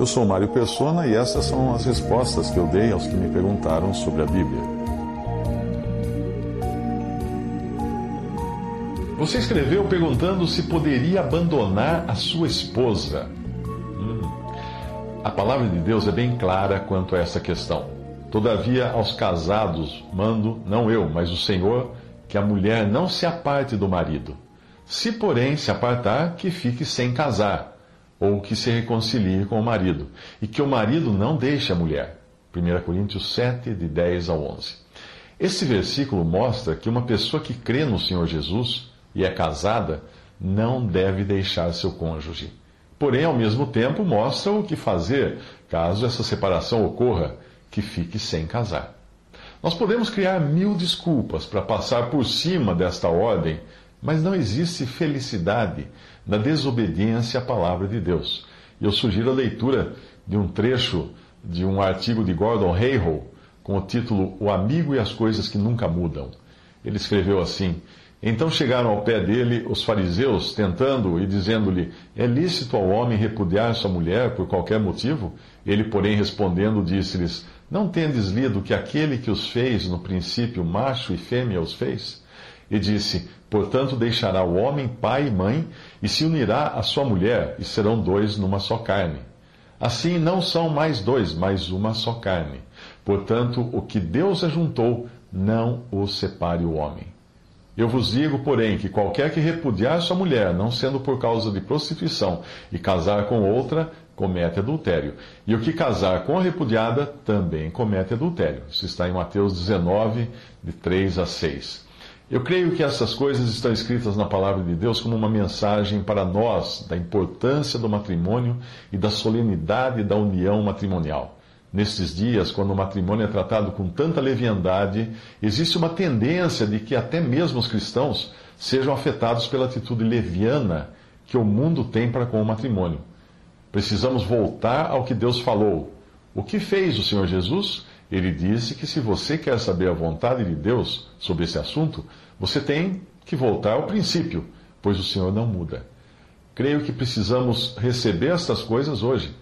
Eu sou Mário Persona e essas são as respostas que eu dei aos que me perguntaram sobre a Bíblia. Você escreveu perguntando se poderia abandonar a sua esposa. Hum. A palavra de Deus é bem clara quanto a essa questão. Todavia, aos casados mando, não eu, mas o Senhor, que a mulher não se aparte do marido. Se, porém, se apartar, que fique sem casar ou que se reconcilie com o marido, e que o marido não deixe a mulher. 1 Coríntios 7, de 10 a 11. Esse versículo mostra que uma pessoa que crê no Senhor Jesus e é casada não deve deixar seu cônjuge. Porém, ao mesmo tempo, mostra o que fazer caso essa separação ocorra, que fique sem casar. Nós podemos criar mil desculpas para passar por cima desta ordem, mas não existe felicidade na desobediência à palavra de Deus. Eu sugiro a leitura de um trecho de um artigo de Gordon Hayhoe com o título O Amigo e as Coisas que Nunca Mudam. Ele escreveu assim: Então chegaram ao pé dele os fariseus, tentando e dizendo-lhe: É lícito ao homem repudiar sua mulher por qualquer motivo? Ele, porém, respondendo, disse-lhes: Não tendes lido que aquele que os fez no princípio, macho e fêmea, os fez? E disse: Portanto, deixará o homem pai e mãe, e se unirá à sua mulher, e serão dois numa só carne. Assim não são mais dois, mas uma só carne. Portanto, o que Deus ajuntou, não o separe o homem. Eu vos digo, porém, que qualquer que repudiar sua mulher, não sendo por causa de prostituição, e casar com outra, comete adultério. E o que casar com a repudiada, também comete adultério. Isso está em Mateus 19, de 3 a 6. Eu creio que essas coisas estão escritas na palavra de Deus como uma mensagem para nós da importância do matrimônio e da solenidade da união matrimonial. Nestes dias, quando o matrimônio é tratado com tanta leviandade, existe uma tendência de que até mesmo os cristãos sejam afetados pela atitude leviana que o mundo tem para com o matrimônio. Precisamos voltar ao que Deus falou. O que fez o Senhor Jesus? Ele disse que se você quer saber a vontade de Deus sobre esse assunto, você tem que voltar ao princípio, pois o Senhor não muda. Creio que precisamos receber estas coisas hoje.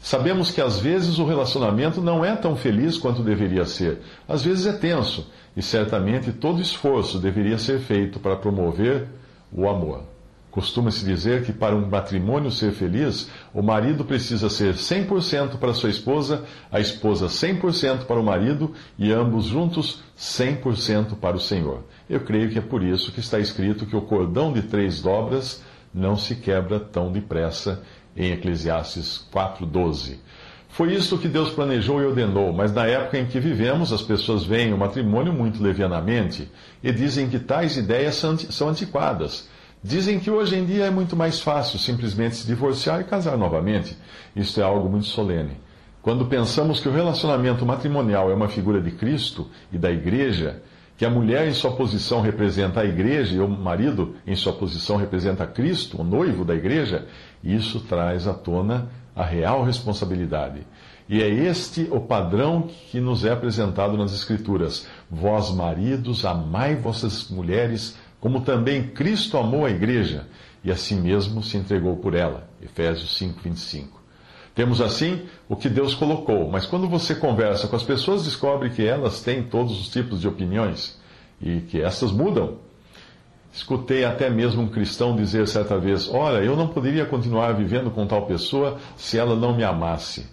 Sabemos que às vezes o relacionamento não é tão feliz quanto deveria ser. Às vezes é tenso, e certamente todo esforço deveria ser feito para promover o amor. Costuma-se dizer que para um matrimônio ser feliz, o marido precisa ser 100% para sua esposa, a esposa 100% para o marido e ambos juntos 100% para o Senhor. Eu creio que é por isso que está escrito que o cordão de três dobras não se quebra tão depressa em Eclesiastes 4:12. Foi isso que Deus planejou e ordenou, mas na época em que vivemos, as pessoas veem o matrimônio muito levianamente e dizem que tais ideias são antiquadas Dizem que hoje em dia é muito mais fácil simplesmente se divorciar e casar novamente. Isto é algo muito solene. Quando pensamos que o relacionamento matrimonial é uma figura de Cristo e da igreja, que a mulher em sua posição representa a igreja e o marido em sua posição representa Cristo, o noivo da igreja, isso traz à tona a real responsabilidade. E é este o padrão que nos é apresentado nas Escrituras. Vós, maridos, amai vossas mulheres como também Cristo amou a igreja e a si mesmo se entregou por ela. Efésios 5, 25. Temos assim o que Deus colocou, mas quando você conversa com as pessoas, descobre que elas têm todos os tipos de opiniões e que essas mudam. Escutei até mesmo um cristão dizer certa vez: Olha, eu não poderia continuar vivendo com tal pessoa se ela não me amasse.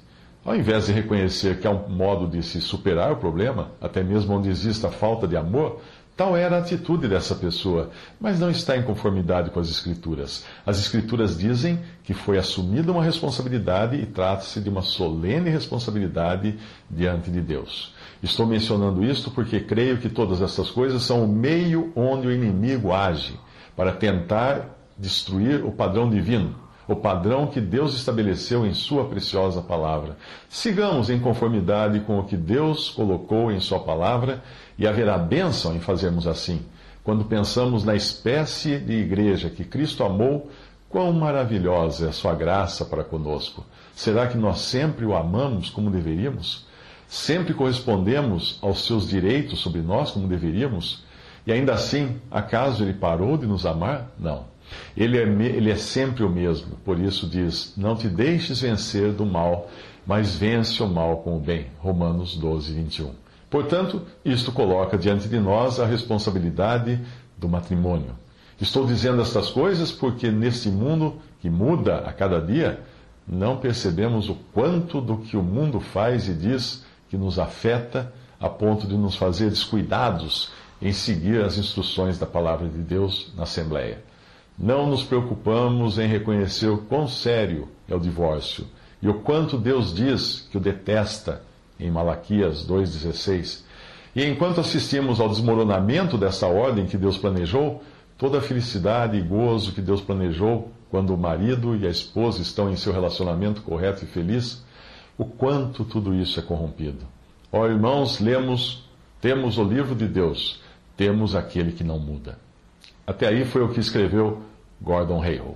Ao invés de reconhecer que há um modo de se superar o problema, até mesmo onde exista falta de amor, Tal era a atitude dessa pessoa, mas não está em conformidade com as Escrituras. As Escrituras dizem que foi assumida uma responsabilidade e trata-se de uma solene responsabilidade diante de Deus. Estou mencionando isto porque creio que todas essas coisas são o meio onde o inimigo age para tentar destruir o padrão divino, o padrão que Deus estabeleceu em Sua preciosa palavra. Sigamos em conformidade com o que Deus colocou em Sua palavra e haverá bênção em fazermos assim. Quando pensamos na espécie de igreja que Cristo amou, quão maravilhosa é a Sua graça para conosco. Será que nós sempre o amamos como deveríamos? Sempre correspondemos aos seus direitos sobre nós como deveríamos? E ainda assim, acaso ele parou de nos amar? Não. Ele é, ele é sempre o mesmo. Por isso diz: Não te deixes vencer do mal, mas vence o mal com o bem. Romanos 12, 21. Portanto, isto coloca diante de nós a responsabilidade do matrimônio. Estou dizendo estas coisas porque neste mundo que muda a cada dia, não percebemos o quanto do que o mundo faz e diz que nos afeta a ponto de nos fazer descuidados em seguir as instruções da palavra de Deus na Assembleia. Não nos preocupamos em reconhecer o quão sério é o divórcio e o quanto Deus diz que o detesta em Malaquias 2,16. E enquanto assistimos ao desmoronamento dessa ordem que Deus planejou, toda a felicidade e gozo que Deus planejou quando o marido e a esposa estão em seu relacionamento correto e feliz, o quanto tudo isso é corrompido. Ó irmãos, lemos, temos o livro de Deus temos aquele que não muda. Até aí foi o que escreveu Gordon Hayhoe.